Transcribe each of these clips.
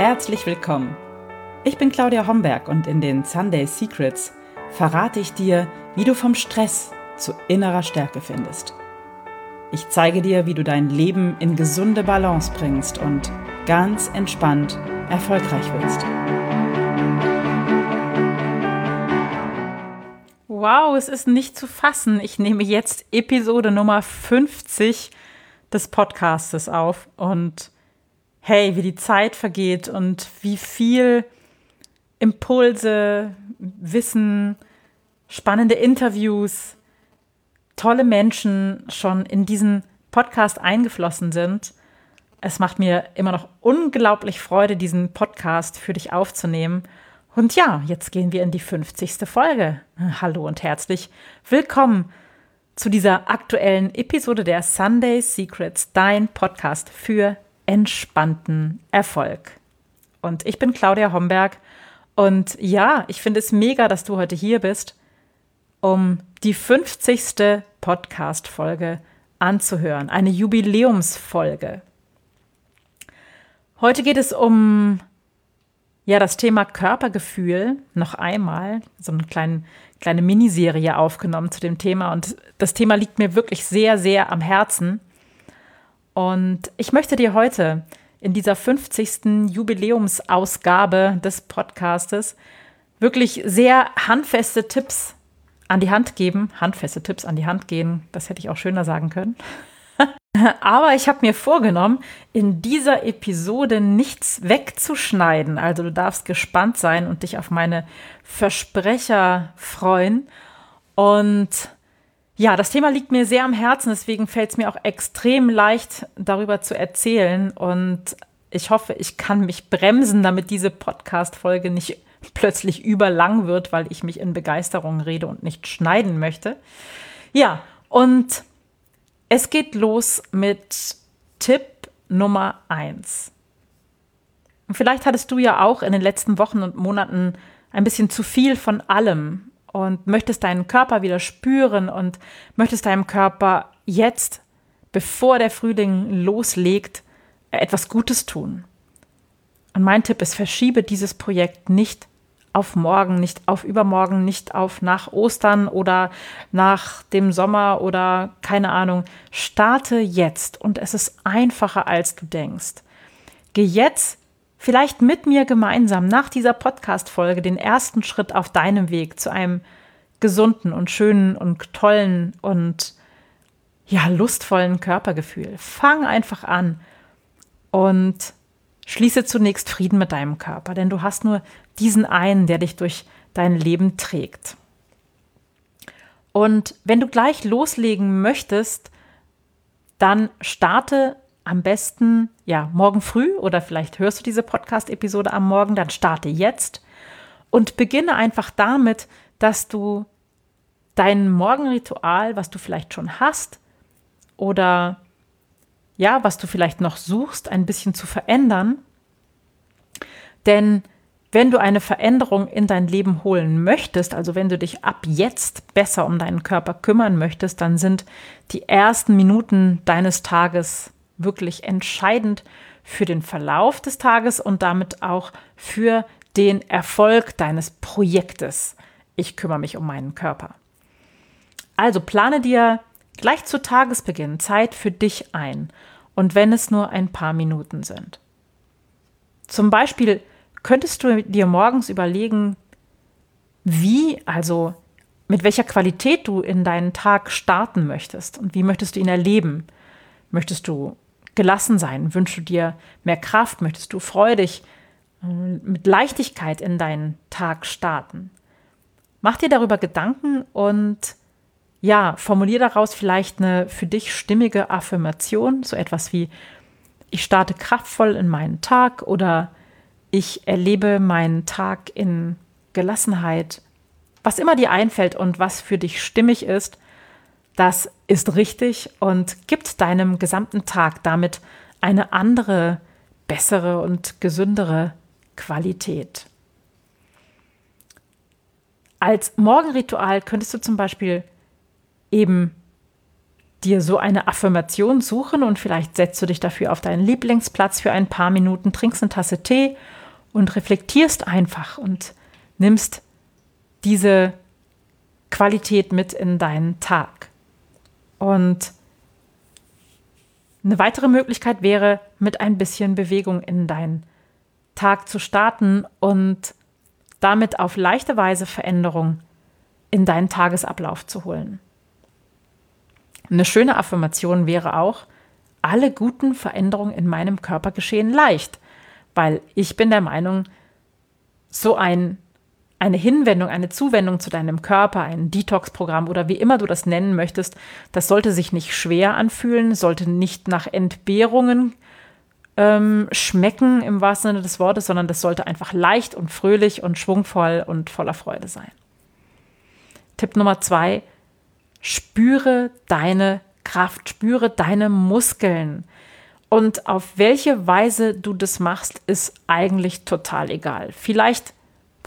herzlich willkommen. Ich bin Claudia Homberg und in den Sunday Secrets verrate ich dir, wie du vom Stress zu innerer Stärke findest. Ich zeige dir, wie du dein Leben in gesunde Balance bringst und ganz entspannt erfolgreich wirst. Wow, es ist nicht zu fassen. Ich nehme jetzt Episode Nummer 50 des Podcastes auf und hey, wie die Zeit vergeht und wie viel Impulse, Wissen, spannende Interviews, tolle Menschen schon in diesen Podcast eingeflossen sind. Es macht mir immer noch unglaublich Freude, diesen Podcast für dich aufzunehmen. Und ja, jetzt gehen wir in die 50. Folge. Hallo und herzlich willkommen zu dieser aktuellen Episode der Sunday Secrets, dein Podcast für entspannten Erfolg. Und ich bin Claudia Homberg und ja, ich finde es mega, dass du heute hier bist, um die 50. Podcast-Folge anzuhören, eine Jubiläumsfolge. Heute geht es um ja, das Thema Körpergefühl noch einmal, so eine kleine, kleine Miniserie aufgenommen zu dem Thema. Und das Thema liegt mir wirklich sehr, sehr am Herzen. Und ich möchte dir heute in dieser 50. Jubiläumsausgabe des Podcastes wirklich sehr handfeste Tipps an die Hand geben. Handfeste Tipps an die Hand gehen, das hätte ich auch schöner sagen können. Aber ich habe mir vorgenommen, in dieser Episode nichts wegzuschneiden. Also du darfst gespannt sein und dich auf meine Versprecher freuen. Und ja, das Thema liegt mir sehr am Herzen, deswegen fällt es mir auch extrem leicht, darüber zu erzählen. Und ich hoffe, ich kann mich bremsen, damit diese Podcast-Folge nicht plötzlich überlang wird, weil ich mich in Begeisterung rede und nicht schneiden möchte. Ja, und es geht los mit Tipp Nummer eins. Und vielleicht hattest du ja auch in den letzten Wochen und Monaten ein bisschen zu viel von allem und möchtest deinen Körper wieder spüren und möchtest deinem Körper jetzt, bevor der Frühling loslegt, etwas Gutes tun. Und mein Tipp ist, verschiebe dieses Projekt nicht auf morgen, nicht auf übermorgen, nicht auf nach Ostern oder nach dem Sommer oder keine Ahnung. Starte jetzt und es ist einfacher, als du denkst. Geh jetzt vielleicht mit mir gemeinsam nach dieser Podcast-Folge den ersten Schritt auf deinem Weg zu einem gesunden und schönen und tollen und ja, lustvollen Körpergefühl. Fang einfach an und schließe zunächst Frieden mit deinem Körper, denn du hast nur diesen einen, der dich durch dein Leben trägt. Und wenn du gleich loslegen möchtest, dann starte am besten, ja, morgen früh oder vielleicht hörst du diese Podcast-Episode am Morgen, dann starte jetzt und beginne einfach damit, dass du dein Morgenritual, was du vielleicht schon hast oder ja, was du vielleicht noch suchst, ein bisschen zu verändern. Denn wenn du eine Veränderung in dein Leben holen möchtest, also wenn du dich ab jetzt besser um deinen Körper kümmern möchtest, dann sind die ersten Minuten deines Tages wirklich entscheidend für den Verlauf des Tages und damit auch für den Erfolg deines Projektes. Ich kümmere mich um meinen Körper. Also plane dir gleich zu Tagesbeginn Zeit für dich ein und wenn es nur ein paar Minuten sind. Zum Beispiel könntest du dir morgens überlegen, wie, also mit welcher Qualität du in deinen Tag starten möchtest und wie möchtest du ihn erleben. Möchtest du gelassen sein? Wünschst du dir mehr Kraft? Möchtest du freudig äh, mit Leichtigkeit in deinen Tag starten? Mach dir darüber Gedanken und ja, formulier daraus vielleicht eine für dich stimmige Affirmation, so etwas wie ich starte kraftvoll in meinen Tag oder ich erlebe meinen Tag in Gelassenheit. Was immer dir einfällt und was für dich stimmig ist, das ist richtig und gibt deinem gesamten Tag damit eine andere, bessere und gesündere Qualität. Als Morgenritual könntest du zum Beispiel eben dir so eine Affirmation suchen und vielleicht setzt du dich dafür auf deinen Lieblingsplatz für ein paar Minuten, trinkst eine Tasse Tee und reflektierst einfach und nimmst diese Qualität mit in deinen Tag. Und eine weitere Möglichkeit wäre, mit ein bisschen Bewegung in deinen Tag zu starten und damit auf leichte Weise Veränderung in deinen Tagesablauf zu holen. Eine schöne Affirmation wäre auch, alle guten Veränderungen in meinem Körper geschehen leicht, weil ich bin der Meinung, so ein, eine Hinwendung, eine Zuwendung zu deinem Körper, ein Detox-Programm oder wie immer du das nennen möchtest, das sollte sich nicht schwer anfühlen, sollte nicht nach Entbehrungen ähm, schmecken im wahrsten Sinne des Wortes, sondern das sollte einfach leicht und fröhlich und schwungvoll und voller Freude sein. Tipp Nummer zwei, spüre deine Kraft, spüre deine Muskeln. Und auf welche Weise du das machst, ist eigentlich total egal. Vielleicht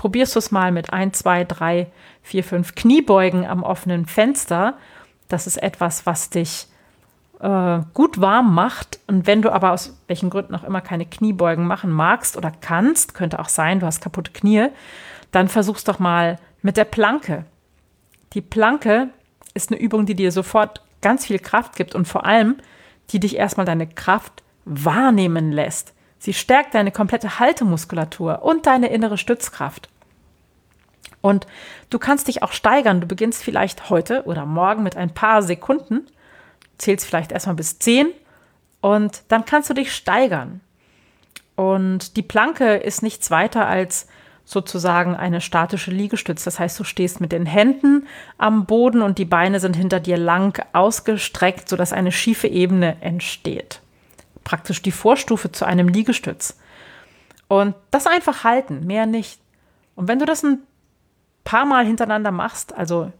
probierst du es mal mit ein, zwei, drei, vier, fünf Kniebeugen am offenen Fenster. Das ist etwas, was dich äh, gut warm macht. Und wenn du aber aus welchen Gründen auch immer keine Kniebeugen machen magst oder kannst, könnte auch sein, du hast kaputte Knie, dann versuch's doch mal mit der Planke. Die Planke ist eine Übung, die dir sofort ganz viel Kraft gibt und vor allem, die dich erstmal deine Kraft wahrnehmen lässt. Sie stärkt deine komplette Haltemuskulatur und deine innere Stützkraft. Und du kannst dich auch steigern. Du beginnst vielleicht heute oder morgen mit ein paar Sekunden, zählst vielleicht erstmal bis zehn und dann kannst du dich steigern. Und die Planke ist nichts weiter als sozusagen eine statische Liegestütze. Das heißt, du stehst mit den Händen am Boden und die Beine sind hinter dir lang ausgestreckt, sodass eine schiefe Ebene entsteht. Praktisch die Vorstufe zu einem Liegestütz. Und das einfach halten, mehr nicht. Und wenn du das ein paar Mal hintereinander machst, also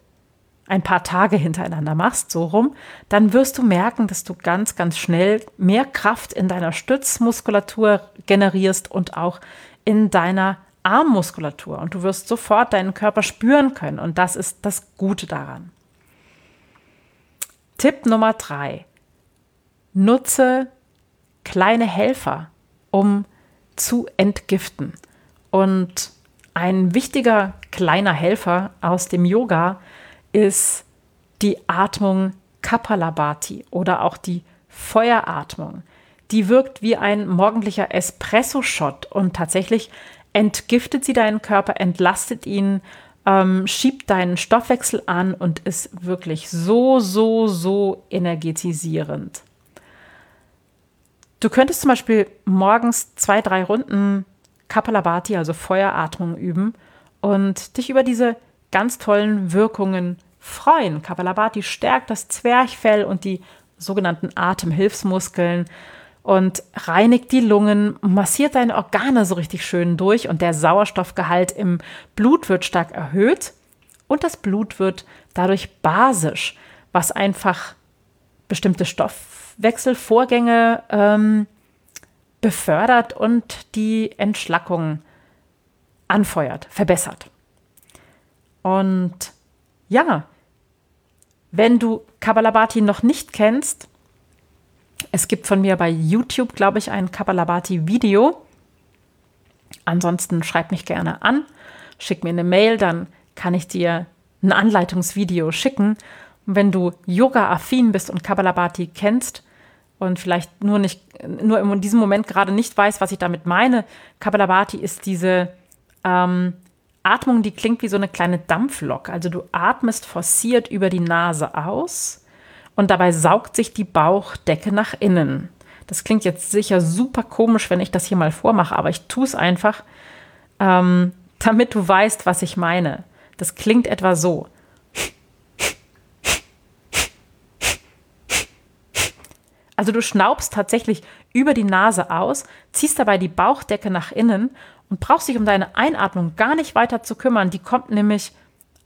ein paar Tage hintereinander machst, so rum, dann wirst du merken, dass du ganz, ganz schnell mehr Kraft in deiner Stützmuskulatur generierst und auch in deiner Armmuskulatur und du wirst sofort deinen Körper spüren können und das ist das Gute daran. Tipp Nummer drei. Nutze kleine Helfer, um zu entgiften. Und ein wichtiger kleiner Helfer aus dem Yoga ist die Atmung Kapalabhati oder auch die Feueratmung. Die wirkt wie ein morgendlicher Espresso-Shot und tatsächlich entgiftet sie deinen Körper, entlastet ihn, ähm, schiebt deinen Stoffwechsel an und ist wirklich so, so, so energetisierend. Du könntest zum Beispiel morgens zwei, drei Runden Kapalabhati, also Feueratmung, üben und dich über diese ganz tollen Wirkungen freuen. Kapalabhati stärkt das Zwerchfell und die sogenannten Atemhilfsmuskeln und reinigt die Lungen, massiert deine Organe so richtig schön durch und der Sauerstoffgehalt im Blut wird stark erhöht und das Blut wird dadurch basisch, was einfach bestimmte Stoffwechselvorgänge ähm, befördert und die Entschlackung anfeuert, verbessert. Und ja, wenn du Kabbalabhati noch nicht kennst, es gibt von mir bei YouTube, glaube ich, ein Kapalabhati-Video. Ansonsten schreib mich gerne an, schick mir eine Mail, dann kann ich dir ein Anleitungsvideo schicken. Und wenn du Yoga-affin bist und Kabbalabhati kennst und vielleicht nur nicht, nur in diesem Moment gerade nicht weißt, was ich damit meine, Kabbalabhati ist diese ähm, Atmung, die klingt wie so eine kleine Dampflok. Also du atmest forciert über die Nase aus und dabei saugt sich die Bauchdecke nach innen. Das klingt jetzt sicher super komisch, wenn ich das hier mal vormache, aber ich tue es einfach, ähm, damit du weißt, was ich meine. Das klingt etwa so. Also du schnaubst tatsächlich über die Nase aus, ziehst dabei die Bauchdecke nach innen und brauchst dich um deine Einatmung gar nicht weiter zu kümmern. Die kommt nämlich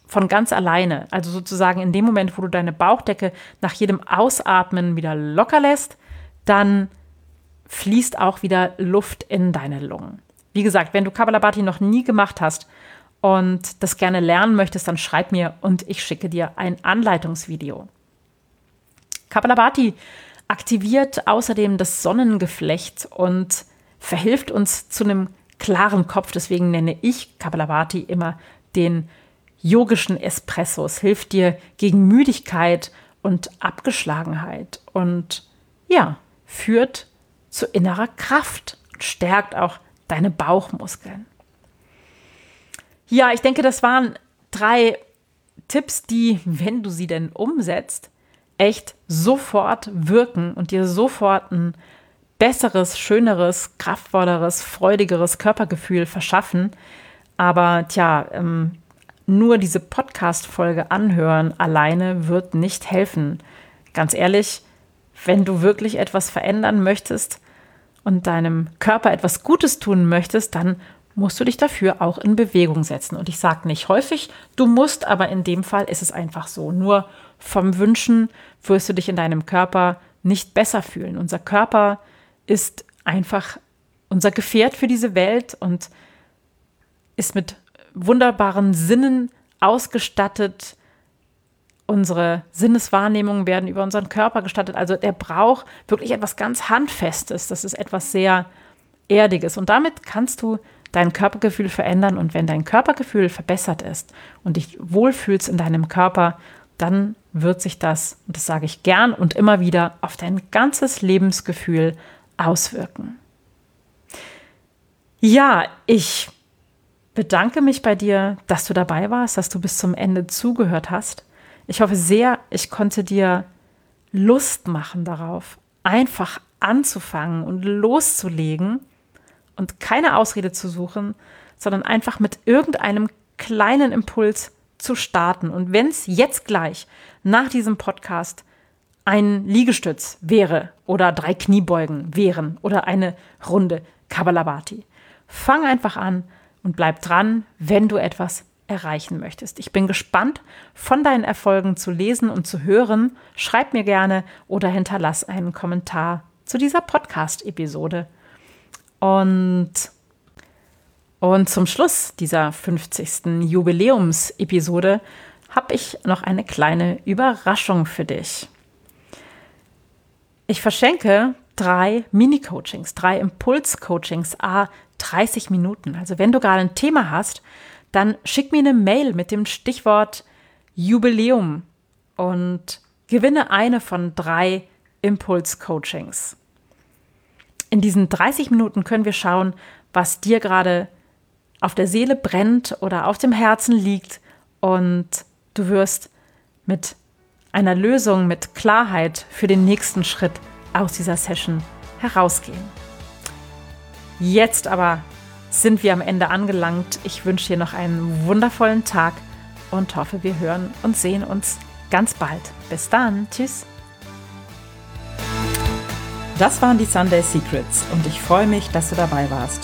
von ganz alleine. Also sozusagen in dem Moment, wo du deine Bauchdecke nach jedem Ausatmen wieder locker lässt, dann fließt auch wieder Luft in deine Lungen. Wie gesagt, wenn du Kabbalabhati noch nie gemacht hast und das gerne lernen möchtest, dann schreib mir und ich schicke dir ein Anleitungsvideo. Kapalabhati aktiviert außerdem das Sonnengeflecht und verhilft uns zu einem klaren Kopf. Deswegen nenne ich Kapalabhati immer den yogischen Espressos. Hilft dir gegen Müdigkeit und Abgeschlagenheit und ja, führt zu innerer Kraft und stärkt auch deine Bauchmuskeln. Ja, ich denke, das waren drei Tipps, die, wenn du sie denn umsetzt, echt sofort wirken und dir sofort ein besseres, schöneres, kraftvolleres, freudigeres Körpergefühl verschaffen. Aber tja, ähm, nur diese Podcast-Folge anhören alleine wird nicht helfen. Ganz ehrlich, wenn du wirklich etwas verändern möchtest und deinem Körper etwas Gutes tun möchtest, dann musst du dich dafür auch in Bewegung setzen. Und ich sage nicht häufig, du musst, aber in dem Fall ist es einfach so. Nur vom Wünschen wirst du dich in deinem Körper nicht besser fühlen. Unser Körper ist einfach unser Gefährt für diese Welt und ist mit wunderbaren Sinnen ausgestattet. Unsere Sinneswahrnehmungen werden über unseren Körper gestattet. Also der braucht wirklich etwas ganz Handfestes. Das ist etwas sehr Erdiges. Und damit kannst du dein Körpergefühl verändern. Und wenn dein Körpergefühl verbessert ist und dich wohlfühlst in deinem Körper, dann wird sich das, und das sage ich gern und immer wieder, auf dein ganzes Lebensgefühl auswirken. Ja, ich bedanke mich bei dir, dass du dabei warst, dass du bis zum Ende zugehört hast. Ich hoffe sehr, ich konnte dir Lust machen darauf, einfach anzufangen und loszulegen und keine Ausrede zu suchen, sondern einfach mit irgendeinem kleinen Impuls zu starten. Und wenn es jetzt gleich nach diesem Podcast ein Liegestütz wäre oder drei Kniebeugen wären oder eine Runde Kabbalabhati, fang einfach an und bleib dran, wenn du etwas erreichen möchtest. Ich bin gespannt, von deinen Erfolgen zu lesen und zu hören. Schreib mir gerne oder hinterlass einen Kommentar zu dieser Podcast-Episode. Und, und zum Schluss dieser 50. Jubiläumsepisode habe ich noch eine kleine Überraschung für dich. Ich verschenke drei Mini-Coachings, drei Impuls-Coachings, a 30 Minuten. Also wenn du gerade ein Thema hast, dann schick mir eine Mail mit dem Stichwort Jubiläum und gewinne eine von drei Impuls-Coachings in diesen 30 Minuten können wir schauen, was dir gerade auf der Seele brennt oder auf dem Herzen liegt und du wirst mit einer Lösung, mit Klarheit für den nächsten Schritt aus dieser Session herausgehen. Jetzt aber sind wir am Ende angelangt. Ich wünsche dir noch einen wundervollen Tag und hoffe, wir hören und sehen uns ganz bald. Bis dann. Tschüss. Das waren die Sunday Secrets und ich freue mich, dass du dabei warst.